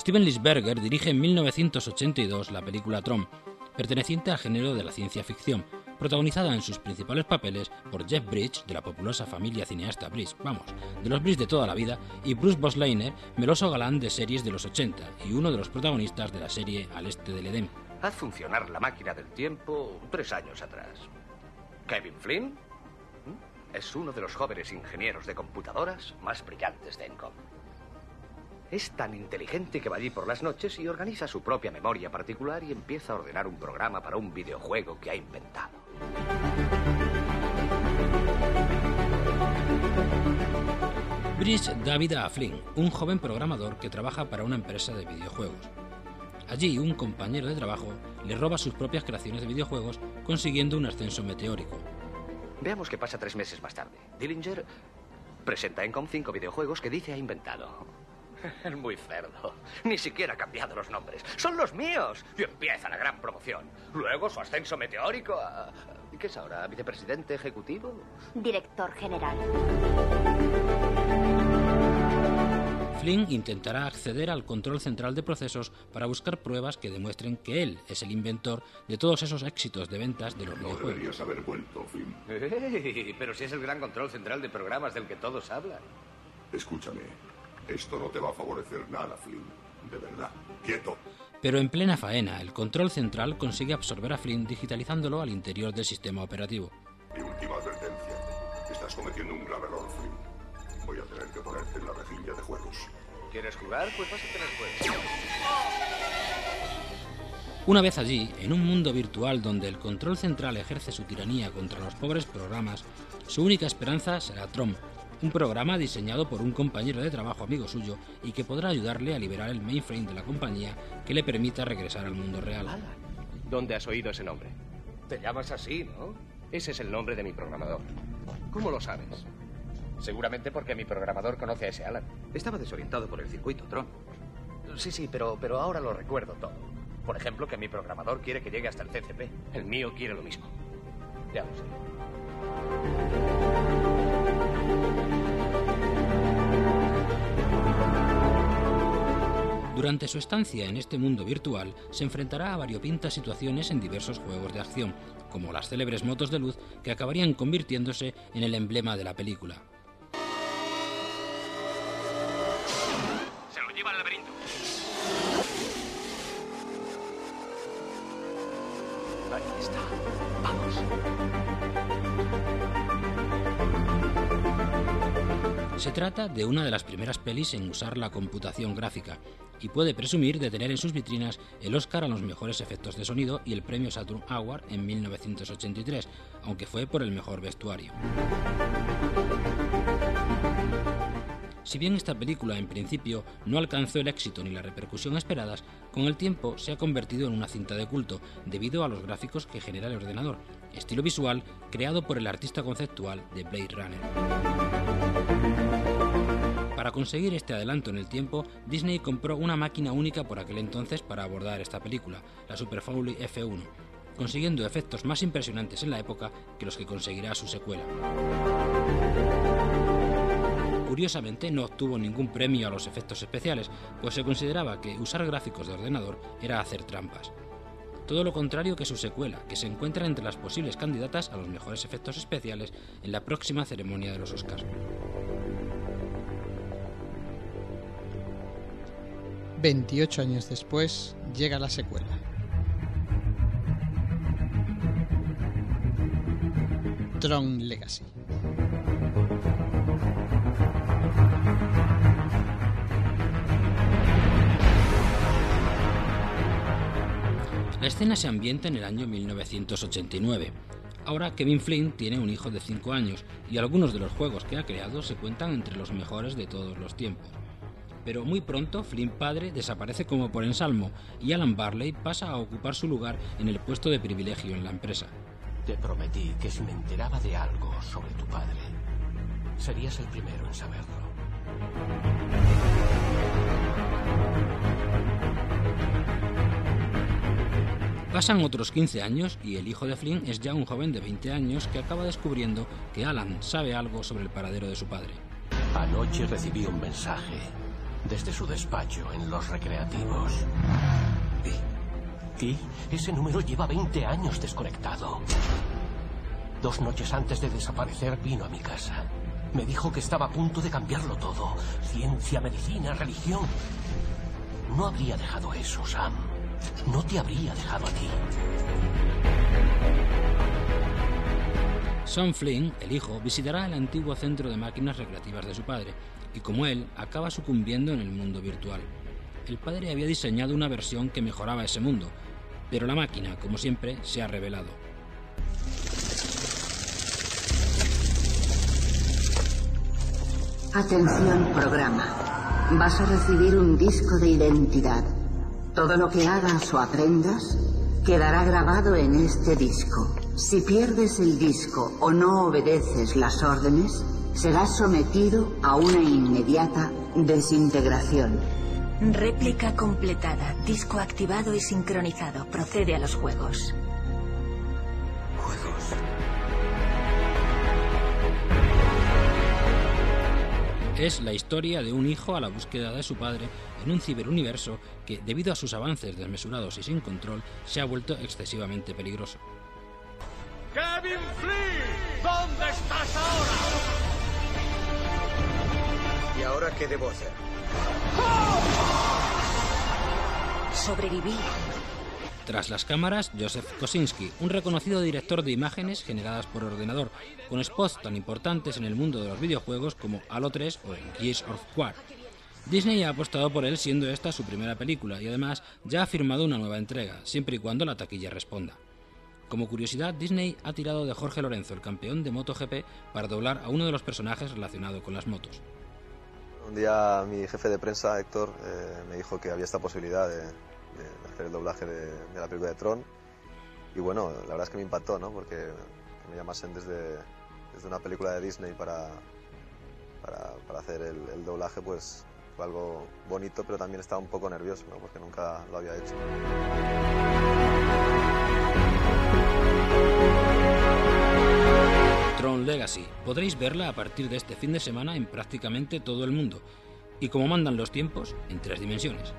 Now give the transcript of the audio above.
Steven Lisberger dirige en 1982 la película Tron, perteneciente al género de la ciencia ficción, protagonizada en sus principales papeles por Jeff Bridges, de la populosa familia cineasta Bridge, vamos, de los Bridge de toda la vida, y Bruce Bosleyner, meloso galán de series de los 80 y uno de los protagonistas de la serie Al Este del Edén. Haz funcionar la máquina del tiempo tres años atrás. Kevin Flynn es uno de los jóvenes ingenieros de computadoras más brillantes de Encom. Es tan inteligente que va allí por las noches y organiza su propia memoria particular y empieza a ordenar un programa para un videojuego que ha inventado. Bridge da vida a Flynn, un joven programador que trabaja para una empresa de videojuegos. Allí, un compañero de trabajo le roba sus propias creaciones de videojuegos, consiguiendo un ascenso meteórico. Veamos qué pasa tres meses más tarde. Dillinger presenta en Com cinco videojuegos que dice ha inventado. Es muy cerdo. Ni siquiera ha cambiado los nombres. Son los míos. Y empieza la gran promoción. Luego su ascenso meteórico a... ¿Qué es ahora? ¿Vicepresidente ejecutivo? Director general. Flynn intentará acceder al control central de procesos para buscar pruebas que demuestren que él es el inventor de todos esos éxitos de ventas de los No videojuegos. deberías haber vuelto, Flynn. Pero si es el gran control central de programas del que todos hablan. Escúchame. Esto no te va a favorecer nada, Flynn. De verdad. Quieto. Pero en plena faena, el control central consigue absorber a Flynn digitalizándolo al interior del sistema operativo. Mi última advertencia. Estás cometiendo un grave error, Flynn. Voy a tener que ponerte en la rejilla de juegos. ¿Quieres jugar? Pues vas a tener juegos. Una vez allí, en un mundo virtual donde el control central ejerce su tiranía contra los pobres programas, su única esperanza será Tron, un programa diseñado por un compañero de trabajo amigo suyo y que podrá ayudarle a liberar el mainframe de la compañía que le permita regresar al mundo real. ¿Dónde has oído ese nombre? Te llamas así, ¿no? Ese es el nombre de mi programador. ¿Cómo lo sabes? Seguramente porque mi programador conoce a ese Alan. Estaba desorientado por el circuito Tron. Sí, sí, pero, pero ahora lo recuerdo todo. Por ejemplo, que mi programador quiere que llegue hasta el CCP. El mío quiere lo mismo. Ya lo sé. Durante su estancia en este mundo virtual, se enfrentará a variopintas situaciones en diversos juegos de acción, como las célebres motos de luz que acabarían convirtiéndose en el emblema de la película. Se lo lleva al laberinto. Ahí está. Vamos. Se trata de una de las primeras pelis en usar la computación gráfica y puede presumir de tener en sus vitrinas el Oscar a los mejores efectos de sonido y el premio Saturn Award en 1983, aunque fue por el mejor vestuario. Si bien esta película en principio no alcanzó el éxito ni la repercusión esperadas, con el tiempo se ha convertido en una cinta de culto debido a los gráficos que genera el ordenador, estilo visual creado por el artista conceptual de Blade Runner. Para conseguir este adelanto en el tiempo, Disney compró una máquina única por aquel entonces para abordar esta película, la Super Foley F1, consiguiendo efectos más impresionantes en la época que los que conseguirá su secuela. Curiosamente no obtuvo ningún premio a los efectos especiales, pues se consideraba que usar gráficos de ordenador era hacer trampas. Todo lo contrario que su secuela, que se encuentra entre las posibles candidatas a los mejores efectos especiales en la próxima ceremonia de los Oscars. 28 años después llega la secuela. Tron Legacy. La escena se ambienta en el año 1989. Ahora Kevin Flynn tiene un hijo de 5 años y algunos de los juegos que ha creado se cuentan entre los mejores de todos los tiempos. Pero muy pronto Flynn padre desaparece como por ensalmo y Alan Barley pasa a ocupar su lugar en el puesto de privilegio en la empresa. Te prometí que si me enteraba de algo sobre tu padre, serías el primero en saberlo. Pasan otros 15 años y el hijo de Flynn es ya un joven de 20 años que acaba descubriendo que Alan sabe algo sobre el paradero de su padre. Anoche recibí un mensaje desde su despacho en los recreativos. ¿Y? Ese número lleva 20 años desconectado. Dos noches antes de desaparecer vino a mi casa. Me dijo que estaba a punto de cambiarlo todo. Ciencia, medicina, religión. No habría dejado eso, Sam. No te habría dejado a ti. Sam Flynn, el hijo, visitará el antiguo centro de máquinas recreativas de su padre y como él, acaba sucumbiendo en el mundo virtual. El padre había diseñado una versión que mejoraba ese mundo, pero la máquina, como siempre, se ha revelado. Atención programa. Vas a recibir un disco de identidad. Todo lo que hagas o aprendas quedará grabado en este disco. Si pierdes el disco o no obedeces las órdenes, serás sometido a una inmediata desintegración. Réplica completada. Disco activado y sincronizado. Procede a los juegos. Es la historia de un hijo a la búsqueda de su padre en un ciberuniverso que, debido a sus avances desmesurados y sin control, se ha vuelto excesivamente peligroso. ¡Kevin Flynn! ¿Dónde estás ahora? ¿Y ahora qué debo hacer? Sobrevivir. Tras las cámaras, Joseph Kosinski, un reconocido director de imágenes generadas por ordenador, con spots tan importantes en el mundo de los videojuegos como Halo 3 o en Gears of War. Disney ha apostado por él siendo esta su primera película y además ya ha firmado una nueva entrega, siempre y cuando la taquilla responda. Como curiosidad, Disney ha tirado de Jorge Lorenzo, el campeón de MotoGP, para doblar a uno de los personajes relacionado con las motos. Un día mi jefe de prensa, Héctor, eh, me dijo que había esta posibilidad de, hacer el doblaje de, de, la película de Tron. Y bueno, la verdad es que me impactó, ¿no? Porque que me llamasen desde, desde una película de Disney para, para, para hacer el, el, doblaje, pues fue algo bonito, pero también estaba un poco nervioso, ¿no? Porque nunca lo había hecho. Tron Legacy. Podréis verla a partir de este fin de semana en prácticamente todo el mundo. Y como mandan los tiempos, en tres dimensiones.